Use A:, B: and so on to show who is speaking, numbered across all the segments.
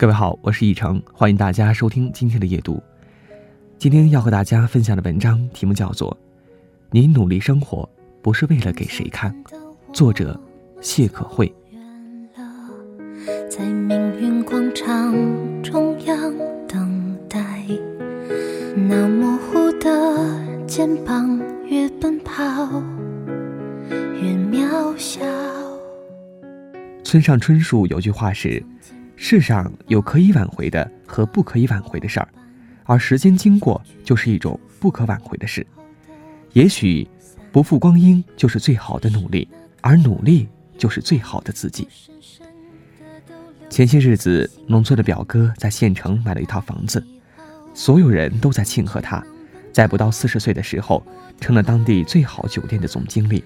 A: 各位好，我是易成，欢迎大家收听今天的夜读。今天要和大家分享的文章题目叫做《你努力生活不是为了给谁看》，作者谢可慧。在命运广场中央等待，那模糊的肩膀越奔跑越渺小。村上春树有句话是。世上有可以挽回的和不可以挽回的事儿，而时间经过就是一种不可挽回的事。也许不负光阴就是最好的努力，而努力就是最好的自己。前些日子，农村的表哥在县城买了一套房子，所有人都在庆贺他，在不到四十岁的时候成了当地最好酒店的总经理，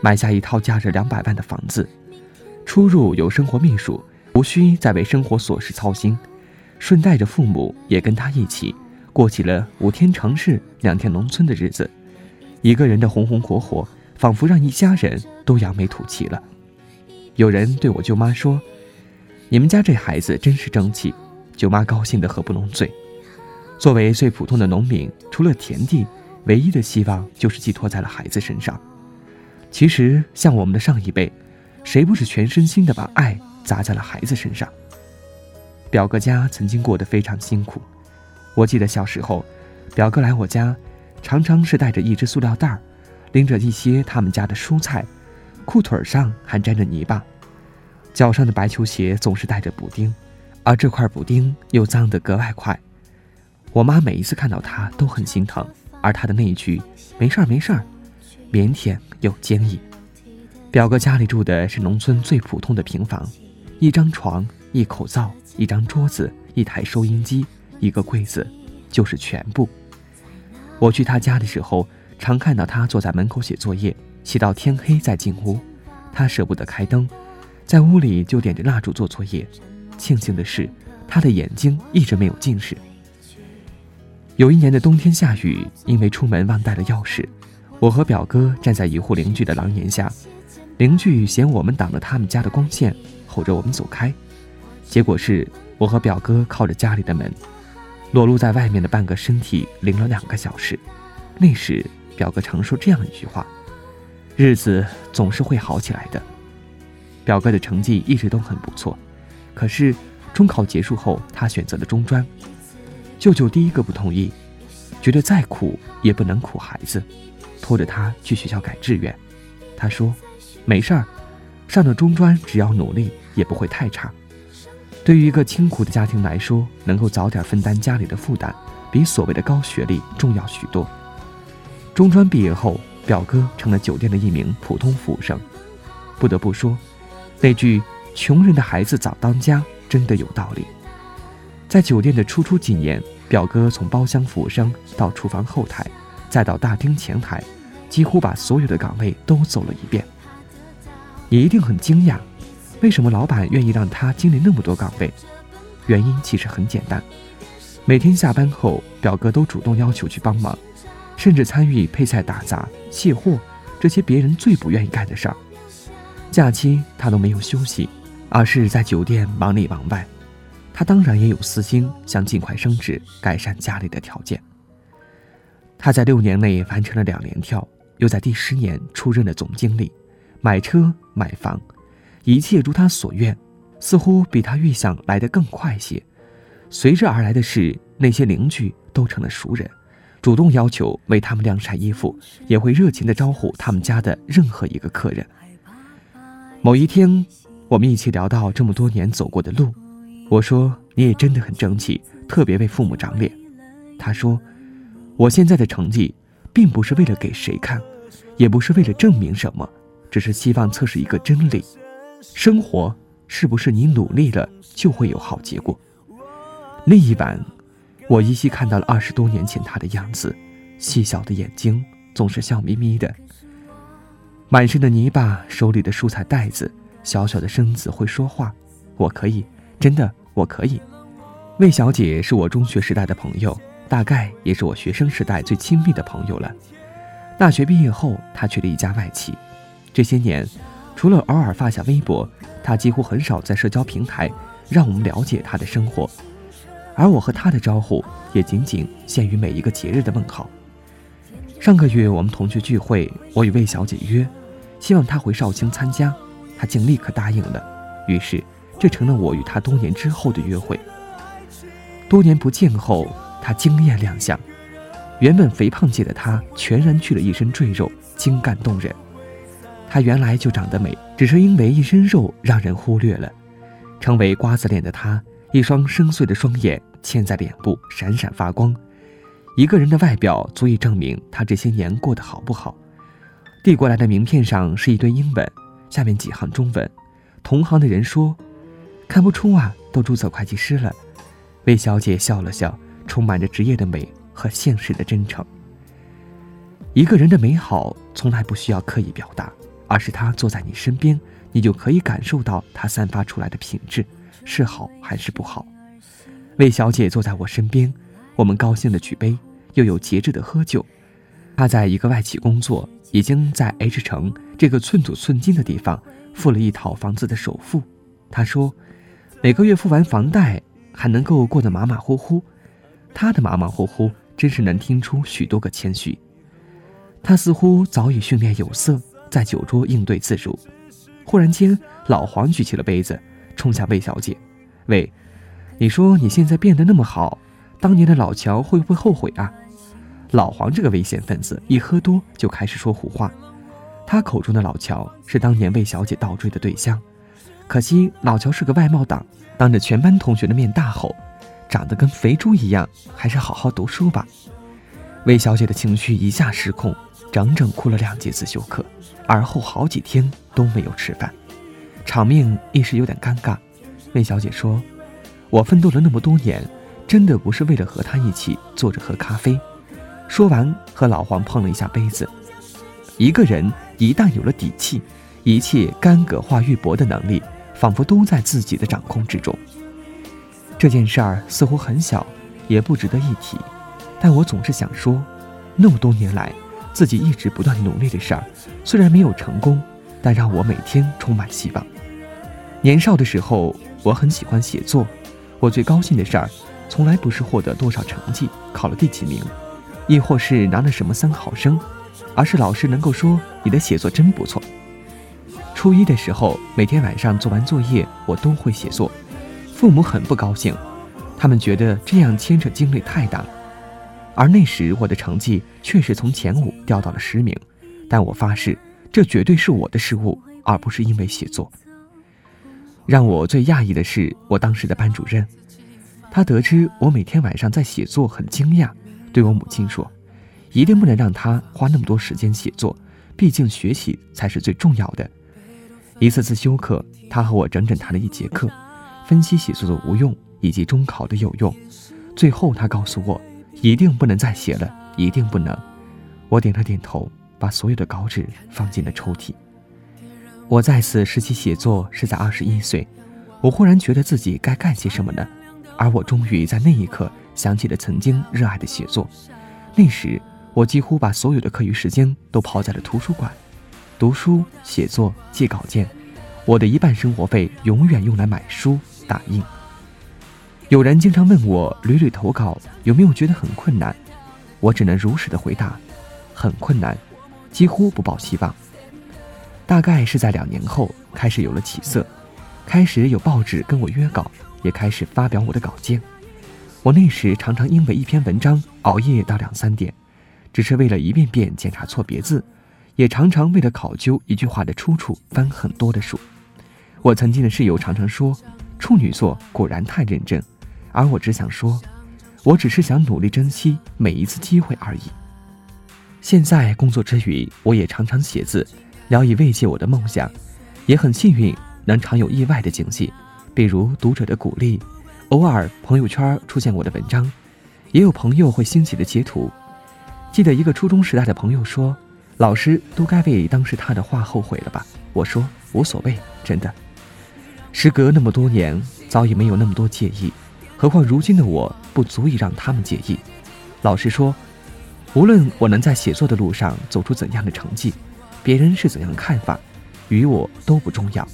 A: 买下一套价值两百万的房子，出入有生活秘书。无需再为生活琐事操心，顺带着父母也跟他一起过起了五天城市两天农村的日子。一个人的红红火火，仿佛让一家人都扬眉吐气了。有人对我舅妈说：“你们家这孩子真是争气。”舅妈高兴得合不拢嘴。作为最普通的农民，除了田地，唯一的希望就是寄托在了孩子身上。其实，像我们的上一辈，谁不是全身心的把爱？砸在了孩子身上。表哥家曾经过得非常辛苦，我记得小时候，表哥来我家，常常是带着一只塑料袋儿，拎着一些他们家的蔬菜，裤腿上还沾着泥巴，脚上的白球鞋总是带着补丁，而这块补丁又脏得格外快。我妈每一次看到他都很心疼，而他的那一句“没事儿没事儿”，腼腆又坚毅。表哥家里住的是农村最普通的平房。一张床，一口灶，一张桌子，一台收音机，一个柜子，就是全部。我去他家的时候，常看到他坐在门口写作业，写到天黑再进屋。他舍不得开灯，在屋里就点着蜡烛做作业。庆幸的是，他的眼睛一直没有近视。有一年的冬天下雨，因为出门忘带了钥匙，我和表哥站在一户邻居的廊檐下，邻居嫌我们挡了他们家的光线。吼着我们走开，结果是我和表哥靠着家里的门，裸露在外面的半个身体淋了两个小时。那时表哥常说这样一句话：“日子总是会好起来的。”表哥的成绩一直都很不错，可是中考结束后，他选择了中专。舅舅第一个不同意，觉得再苦也不能苦孩子，拖着他去学校改志愿。他说：“没事儿。”上了中专，只要努力也不会太差。对于一个清苦的家庭来说，能够早点分担家里的负担，比所谓的高学历重要许多。中专毕业后，表哥成了酒店的一名普通服务生。不得不说，那句“穷人的孩子早当家”真的有道理。在酒店的初出几年，表哥从包厢服务生到厨房后台，再到大厅前台，几乎把所有的岗位都走了一遍。你一定很惊讶，为什么老板愿意让他经历那么多岗位？原因其实很简单，每天下班后，表哥都主动要求去帮忙，甚至参与配菜、打杂、卸货这些别人最不愿意干的事儿。假期他都没有休息，而是在酒店忙里忙外。他当然也有私心，想尽快升职，改善家里的条件。他在六年内完成了两连跳，又在第十年出任了总经理。买车买房，一切如他所愿，似乎比他预想来得更快些。随之而来的是，那些邻居都成了熟人，主动要求为他们晾晒衣服，也会热情地招呼他们家的任何一个客人。某一天，我们一起聊到这么多年走过的路，我说：“你也真的很争气，特别为父母长脸。”他说：“我现在的成绩，并不是为了给谁看，也不是为了证明什么。”只是希望测试一个真理：生活是不是你努力了就会有好结果？那一晚，我依稀看到了二十多年前他的样子，细小的眼睛总是笑眯眯的，满身的泥巴，手里的蔬菜袋子，小小的身子会说话。我可以，真的，我可以。魏小姐是我中学时代的朋友，大概也是我学生时代最亲密的朋友了。大学毕业后，她去了一家外企。这些年，除了偶尔发下微博，他几乎很少在社交平台让我们了解他的生活，而我和他的招呼也仅仅限于每一个节日的问好。上个月我们同学聚会，我与魏小姐约，希望她回绍兴参加，她竟立刻答应了。于是，这成了我与她多年之后的约会。多年不见后，她惊艳亮相，原本肥胖界的她全然去了一身赘肉，精干动人。她原来就长得美，只是因为一身肉让人忽略了。成为瓜子脸的她，一双深邃的双眼嵌在脸部，闪闪发光。一个人的外表足以证明他这些年过得好不好。递过来的名片上是一堆英文，下面几行中文。同行的人说：“看不出啊，都注册会计师了。”魏小姐笑了笑，充满着职业的美和现实的真诚。一个人的美好从来不需要刻意表达，而是他坐在你身边，你就可以感受到他散发出来的品质是好还是不好。魏小姐坐在我身边，我们高兴地举杯。又有节制的喝酒，他在一个外企工作，已经在 H 城这个寸土寸金的地方付了一套房子的首付。他说，每个月付完房贷还能够过得马马虎虎。他的马马虎虎真是能听出许多个谦虚。他似乎早已训练有素，在酒桌应对自如。忽然间，老黄举起了杯子，冲向魏小姐：“喂，你说你现在变得那么好？”当年的老乔会不会后悔啊？老黄这个危险分子，一喝多就开始说胡话。他口中的老乔是当年魏小姐倒追的对象，可惜老乔是个外貌党，当着全班同学的面大吼：“长得跟肥猪一样，还是好好读书吧。”魏小姐的情绪一下失控，整整哭了两节自修课，而后好几天都没有吃饭，场面一时有点尴尬。魏小姐说：“我奋斗了那么多年。”真的不是为了和他一起坐着喝咖啡。说完，和老黄碰了一下杯子。一个人一旦有了底气，一切干戈化玉帛的能力，仿佛都在自己的掌控之中。这件事儿似乎很小，也不值得一提，但我总是想说，那么多年来，自己一直不断努力的事儿，虽然没有成功，但让我每天充满希望。年少的时候，我很喜欢写作，我最高兴的事儿。从来不是获得多少成绩，考了第几名，亦或是拿了什么三好生，而是老师能够说你的写作真不错。初一的时候，每天晚上做完作业，我都会写作，父母很不高兴，他们觉得这样牵扯精力太大。而那时我的成绩确实从前五掉到了十名，但我发誓，这绝对是我的失误，而不是因为写作。让我最讶异的是，我当时的班主任。他得知我每天晚上在写作，很惊讶，对我母亲说：“一定不能让他花那么多时间写作，毕竟学习才是最重要的。”一次次休课，他和我整整谈了一节课，分析写作的无用以及中考的有用。最后，他告诉我：“一定不能再写了，一定不能。”我点了点头，把所有的稿纸放进了抽屉。我再次拾起写作是在二十一岁，我忽然觉得自己该干些什么呢？而我终于在那一刻想起了曾经热爱的写作。那时，我几乎把所有的课余时间都泡在了图书馆，读书、写作、记稿件。我的一半生活费永远用来买书、打印。有人经常问我屡屡投稿有没有觉得很困难，我只能如实的回答：很困难，几乎不抱希望。大概是在两年后开始有了起色，开始有报纸跟我约稿。也开始发表我的稿件。我那时常常因为一篇文章熬夜到两三点，只是为了一遍遍检查错别字；也常常为了考究一句话的出处翻很多的书。我曾经的室友常常说：“处女座果然太认真。”而我只想说：“我只是想努力珍惜每一次机会而已。”现在工作之余，我也常常写字，聊以慰藉我的梦想。也很幸运能常有意外的惊喜。比如读者的鼓励，偶尔朋友圈出现我的文章，也有朋友会欣喜的截图。记得一个初中时代的朋友说：“老师都该为当时他的话后悔了吧？”我说：“无所谓，真的。”时隔那么多年，早已没有那么多介意，何况如今的我不足以让他们介意。老实说，无论我能在写作的路上走出怎样的成绩，别人是怎样看法，与我都不重要。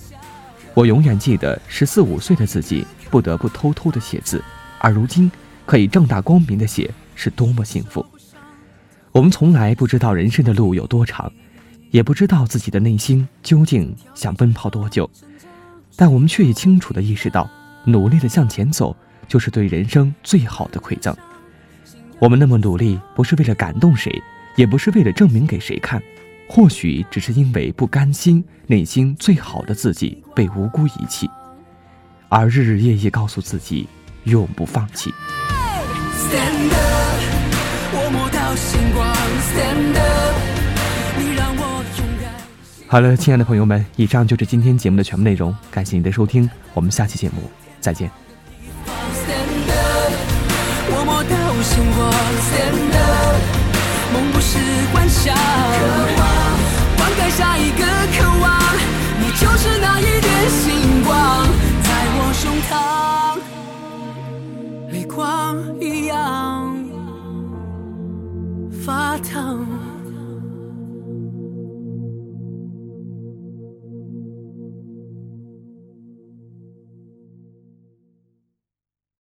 A: 我永远记得十四五岁的自己不得不偷偷的写字，而如今可以正大光明的写，是多么幸福。我们从来不知道人生的路有多长，也不知道自己的内心究竟想奔跑多久，但我们却也清楚的意识到，努力的向前走，就是对人生最好的馈赠。我们那么努力，不是为了感动谁，也不是为了证明给谁看。或许只是因为不甘心，内心最好的自己被无辜遗弃，而日日夜夜告诉自己永不放弃。好了，亲爱的朋友们，以上就是今天节目的全部内容，感谢您的收听，我们下期节目再见。梦不是幻想，灌溉下一个